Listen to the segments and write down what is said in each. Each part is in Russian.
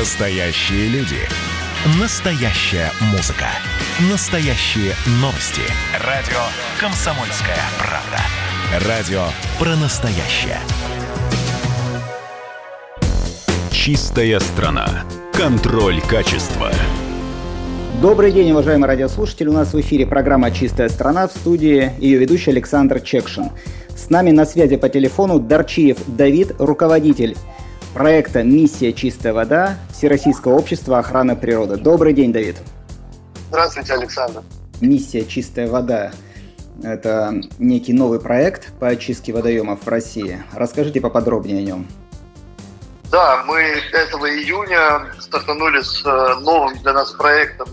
Настоящие люди. Настоящая музыка. Настоящие новости. Радио «Комсомольская правда». Радио про настоящее. Чистая страна. Контроль качества. Добрый день, уважаемые радиослушатели. У нас в эфире программа «Чистая страна» в студии ее ведущий Александр Чекшин. С нами на связи по телефону Дарчиев Давид, руководитель проекта «Миссия «Чистая вода» Всероссийского общества охраны природы. Добрый день, Давид. Здравствуйте, Александр. «Миссия «Чистая вода» – это некий новый проект по очистке водоемов в России. Расскажите поподробнее о нем. Да, мы 5 июня стартанули с э, новым для нас проектом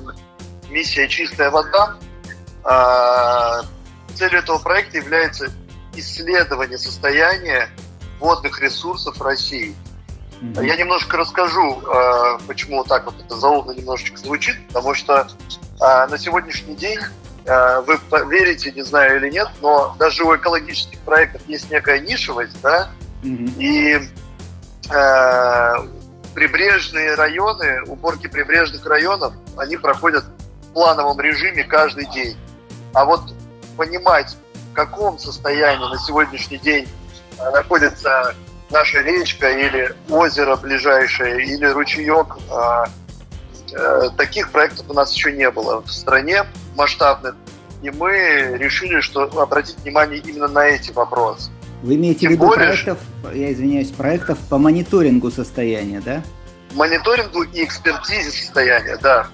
«Миссия «Чистая вода». А, целью этого проекта является исследование состояния водных ресурсов России – Mm-hmm. Я немножко расскажу, э, почему вот так вот это заумно немножечко звучит, потому что э, на сегодняшний день э, вы верите, не знаю или нет, но даже у экологических проектов есть некая нишевость, да, mm-hmm. и прибрежные районы, уборки прибрежных районов, они проходят в плановом режиме каждый день. А вот понимать, в каком состоянии на сегодняшний день находится наша речка или озеро ближайшее, или ручеек. А, э, таких проектов у нас еще не было в стране масштабных. И мы решили, что обратить внимание именно на эти вопросы. Вы имеете в виду более, проектов, я извиняюсь, проектов по мониторингу состояния, да? Мониторингу и экспертизе состояния, да.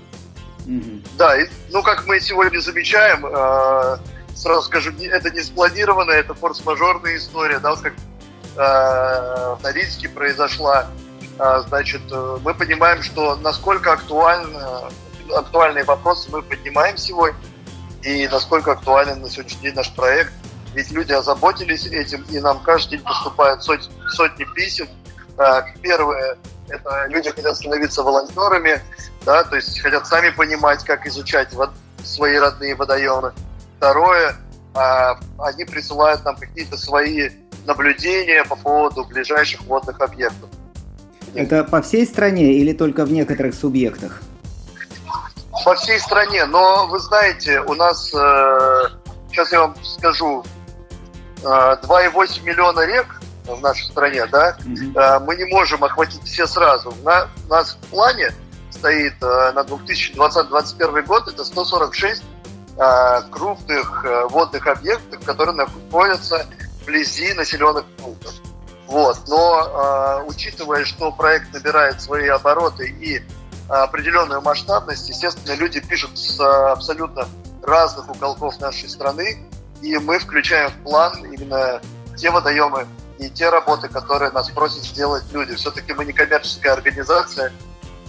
Угу. Да, и, ну как мы сегодня замечаем, э, сразу скажу, это не спланированная, это форс-мажорная история, да, вот как в Норильске произошла, э, значит, э, мы понимаем, что насколько актуально, актуальные вопросы мы поднимаем сегодня, и насколько актуален на сегодняшний день наш проект. Ведь люди озаботились этим, и нам каждый день поступают сотни, сотни писем. Первое, это люди хотят становиться волонтерами, да, то есть хотят сами понимать, как изучать свои родные водоемы. Второе, они присылают нам какие-то свои наблюдения по поводу ближайших водных объектов. Это по всей стране или только в некоторых субъектах? По всей стране, но вы знаете, у нас, э, сейчас я вам скажу, э, 2,8 миллиона рек в нашей стране, да, угу. э, мы не можем охватить все сразу. На, у нас в плане стоит э, на 2020-2021 год это 146 э, крупных э, водных объектов, которые находятся вблизи населенных пунктов. Вот. Но э, учитывая, что проект набирает свои обороты и определенную масштабность, естественно, люди пишут с абсолютно разных уголков нашей страны, и мы включаем в план именно те водоемы и те работы, которые нас просят сделать люди. Все-таки мы не коммерческая организация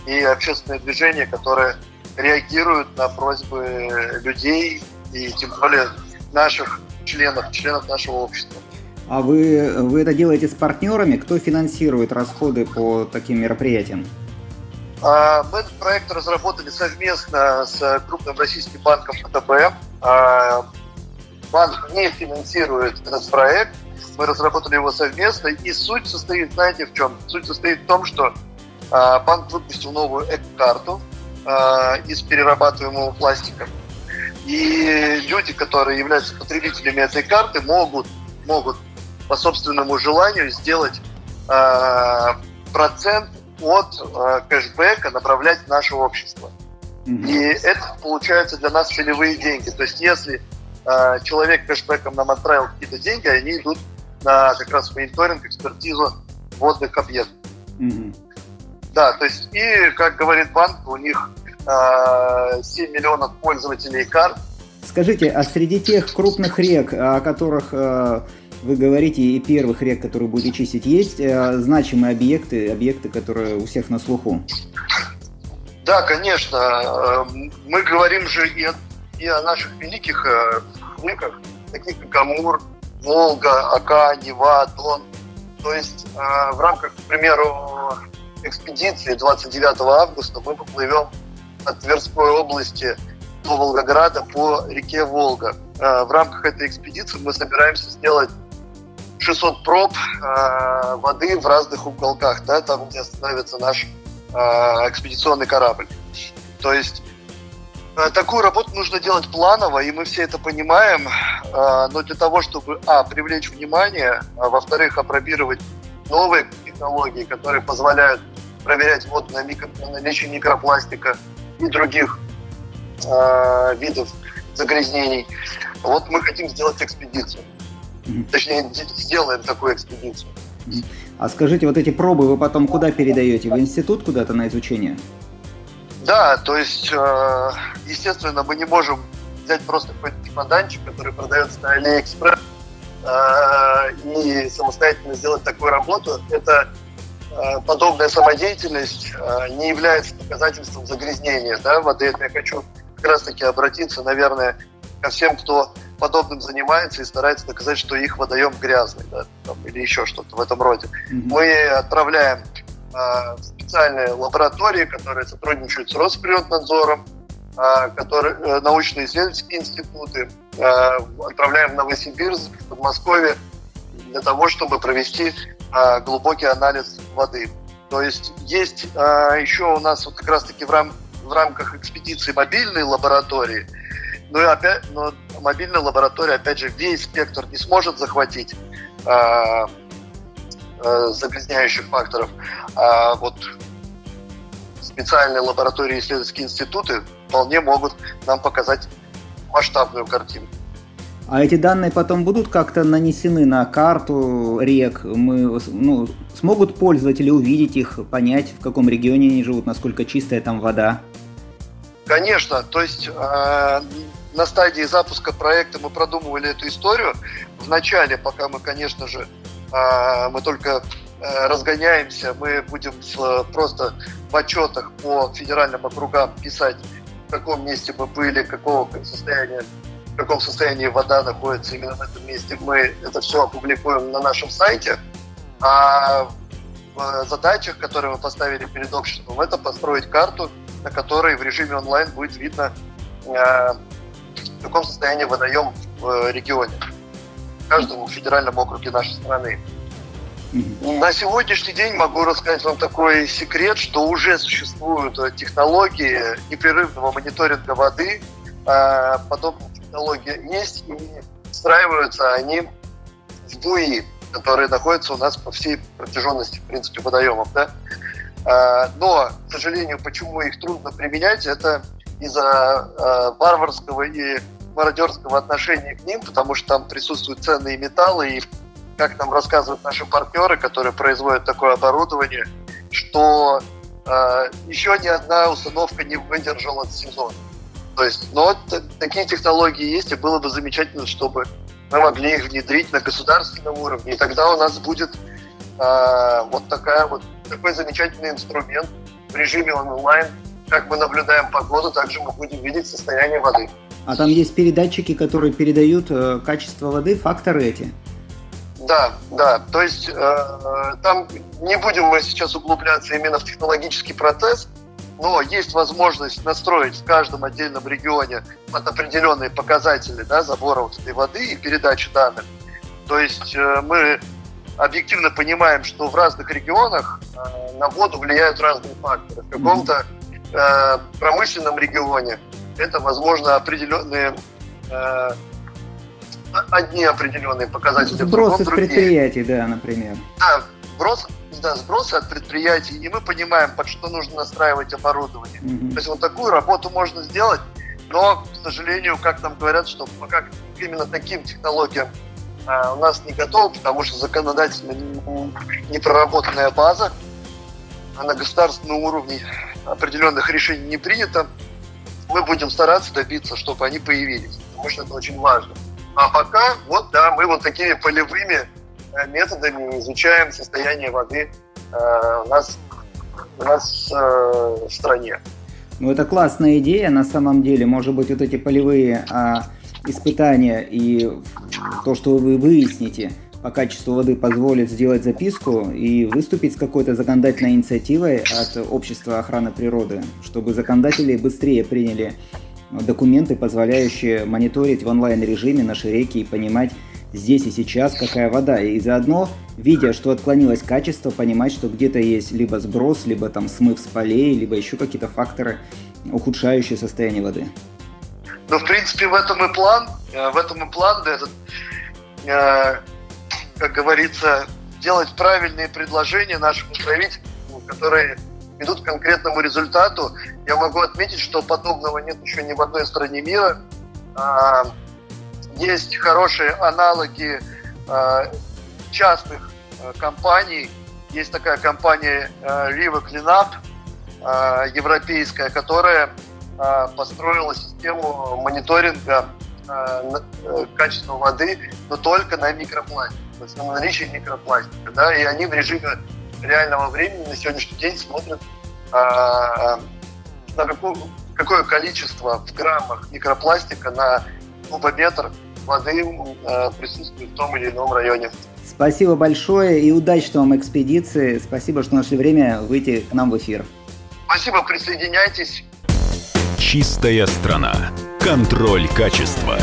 и общественное движение, которое реагирует на просьбы людей и тем более наших членов, членов нашего общества. А вы, вы это делаете с партнерами? Кто финансирует расходы по таким мероприятиям? А, мы этот проект разработали совместно с крупным российским банком ВТБ. А, банк не финансирует этот проект. Мы разработали его совместно. И суть состоит, знаете, в чем? Суть состоит в том, что а, банк выпустил новую эко-карту из перерабатываемого пластика. И люди, которые являются потребителями этой карты, могут, могут по собственному желанию сделать э, процент от э, кэшбэка направлять в наше общество. Mm-hmm. И это получается для нас целевые деньги. То есть если э, человек кэшбэком нам отправил какие-то деньги, они идут на как раз мониторинг, экспертизу водных объектов. Mm-hmm. Да, то есть и, как говорит банк, у них э, 7 миллионов пользователей карт. Скажите, а среди тех крупных рек, о которых э, вы говорите, и первых рек, которые будете чистить, есть э, значимые объекты, объекты, которые у всех на слуху? Да, конечно. Э, мы говорим же и о, и о наших великих э, реках, таких как Амур, Волга, Ака, Нева, Дон. То есть в рамках, к примеру, экспедиции 29 августа мы поплывем от Тверской области до Волгограда по реке Волга. В рамках этой экспедиции мы собираемся сделать 600 проб э, воды в разных уголках, да, там, где становится наш экспедиционный корабль. То есть такую работу нужно делать планово, и мы все это понимаем, но для того, чтобы, а, привлечь внимание, а, во-вторых, опробировать новые технологии, которые позволяют проверять воду на, микро, на наличие микропластика и других э, видов загрязнений. Вот мы хотим сделать экспедицию. Точнее, сделаем такую экспедицию. А скажите, вот эти пробы вы потом куда передаете? В институт куда-то на изучение? Да, то есть, э, естественно, мы не можем взять просто какой-то чемоданчик, который продается на Алиэкспресс, э, и самостоятельно сделать такую работу. Это э, подобная самодеятельность не является доказательством загрязнения да, воды. Это я хочу как раз-таки обратиться, наверное, ко всем, кто подобным занимается и старается доказать, что их водоем грязный, да, там, или еще что-то в этом роде. Mm-hmm. Мы отправляем э, специальные лаборатории, которые сотрудничают с Росприроднадзором, э, которые, э, научно-исследовательские институты, э, отправляем в Новосибирск, в Подмосковье для того, чтобы провести э, глубокий анализ воды. То есть есть э, еще у нас вот как раз-таки в, рам в рамках экспедиции мобильной лаборатории – но, ну опять, но мобильная лаборатория, опять же, весь спектр не сможет захватить э, э, загрязняющих факторов. А вот специальные лаборатории исследовательские институты вполне могут нам показать масштабную картину. А эти данные потом будут как-то нанесены на карту рек? Мы, ну, смогут пользователи увидеть их, понять, в каком регионе они живут, насколько чистая там вода? Конечно, то есть э, на стадии запуска проекта мы продумывали эту историю. В начале, пока мы, конечно же, а, мы только э, разгоняемся, мы будем просто в отчетах по федеральным округам писать, в каком месте мы были, какого состояния в каком состоянии вода находится именно в этом месте, мы это все опубликуем на нашем сайте. А в задачах, которые мы поставили перед обществом, это построить карту, на которой в режиме онлайн будет видно э, в каком состоянии водоем в э, регионе, в каждом федеральном округе нашей страны. На сегодняшний день могу рассказать вам такой секрет, что уже существуют э, технологии непрерывного мониторинга воды. А, подобные технологии есть и встраиваются они в буи, которые находятся у нас по всей протяженности, в принципе, водоемов. Да? А, но, к сожалению, почему их трудно применять, это из-за э, варварского и мародерского отношения к ним, потому что там присутствуют ценные металлы, и как нам рассказывают наши партнеры, которые производят такое оборудование, что э, еще ни одна установка не выдержала сезон. То есть, но такие технологии есть, и было бы замечательно, чтобы мы могли их внедрить на государственном уровне, и тогда у нас будет э, вот такая вот такой замечательный инструмент в режиме онлайн, как мы наблюдаем погоду, также мы будем видеть состояние воды. А там есть передатчики, которые передают э, качество воды, факторы эти? Да, да. То есть э, там не будем мы сейчас углубляться именно в технологический процесс, но есть возможность настроить в каждом отдельном регионе под определенные показатели да, забора вот этой воды и передачи данных. То есть э, мы объективно понимаем, что в разных регионах э, на воду влияют разные факторы. В каком-то э, промышленном регионе это, возможно, определенные э, одни определенные показатели. Сбросы с предприятий, да, например. Да, сброс, да, сбросы от предприятий, и мы понимаем, под что нужно настраивать оборудование. Угу. То есть вот такую работу можно сделать, но, к сожалению, как нам говорят, что пока именно таким технологиям а, у нас не готов, потому что законодательно не проработанная база, а на государственном уровне определенных решений не принято, мы будем стараться добиться, чтобы они появились, потому что это очень важно. А пока, вот да, мы вот такими полевыми э, методами изучаем состояние воды э, у нас, у нас э, в стране. Ну, это классная идея, на самом деле. Может быть, вот эти полевые а, испытания и то, что вы выясните – по качеству воды позволит сделать записку и выступить с какой-то законодательной инициативой от Общества охраны природы, чтобы законодатели быстрее приняли документы, позволяющие мониторить в онлайн-режиме наши реки и понимать, здесь и сейчас, какая вода. И заодно, видя, что отклонилось качество, понимать, что где-то есть либо сброс, либо там смыв с полей, либо еще какие-то факторы, ухудшающие состояние воды. Ну, в принципе, в этом и план. Э, в этом и план, да, этот, э, как говорится, делать правильные предложения нашему правительству, которые ведут к конкретному результату. Я могу отметить, что подобного нет еще ни в одной стране мира. А, есть хорошие аналоги а, частных а, компаний. Есть такая компания Riva Cleanup, европейская, которая построила систему мониторинга э, качества воды, но только на микропластике, то есть на наличие микропластика. Да, и они в режиме реального времени на сегодняшний день смотрят а, на какое, какое количество в граммах микропластика на кубометр воды а, присутствует в том или ином районе. Спасибо большое и удачной вам экспедиции. Спасибо, что нашли время выйти к нам в эфир. Спасибо, присоединяйтесь. Чистая страна. Контроль качества.